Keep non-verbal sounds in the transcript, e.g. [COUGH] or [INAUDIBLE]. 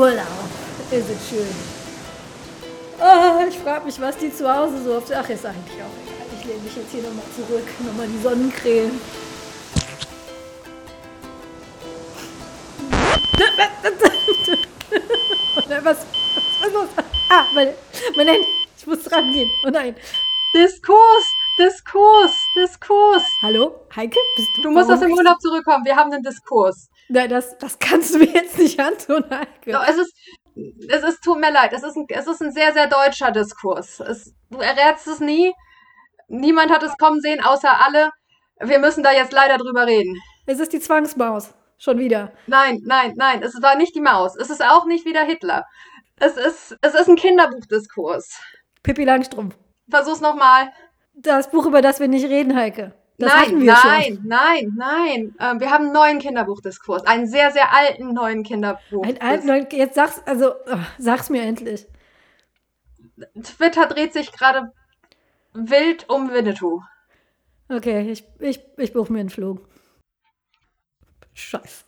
Urlaub. Ist es schön. Oh, ich frage mich, was die zu Hause so oft. Ach, ist eigentlich auch egal. Ich lehne mich jetzt hier nochmal zurück. Nochmal die Sonnencreme. [LAUGHS] was, was, was los? Ah, meine, mein Handy. Ich muss dran gehen. Oh nein. Diskurs, Diskurs, Diskurs. Hallo, Heike? Bist du, Du musst aus dem Urlaub zurückkommen. Wir haben einen Diskurs. Nein, das, das kannst du mir jetzt nicht antun, Heike. Ja, Es ist, es ist, tut mir leid, es ist ein, es ist ein sehr, sehr deutscher Diskurs. Es, du errätst es nie. Niemand hat es kommen sehen, außer alle. Wir müssen da jetzt leider drüber reden. Es ist die Zwangsmaus. Schon wieder. Nein, nein, nein, es war nicht die Maus. Es ist auch nicht wieder Hitler. Es ist, es ist ein Kinderbuchdiskurs. Pippi Langstrumpf. Versuch's nochmal. Das Buch, über das wir nicht reden, Heike. Das Nein, nein, nein, nein. Ähm, wir haben einen neuen Kinderbuchdiskurs. Einen sehr, sehr alten neuen Kinderbuch. Ein alt, neun, jetzt sag's, also, oh, sag's mir endlich. Twitter dreht sich gerade wild um Winnetou. Okay, ich, ich, ich buche mir einen Flug. Scheiße.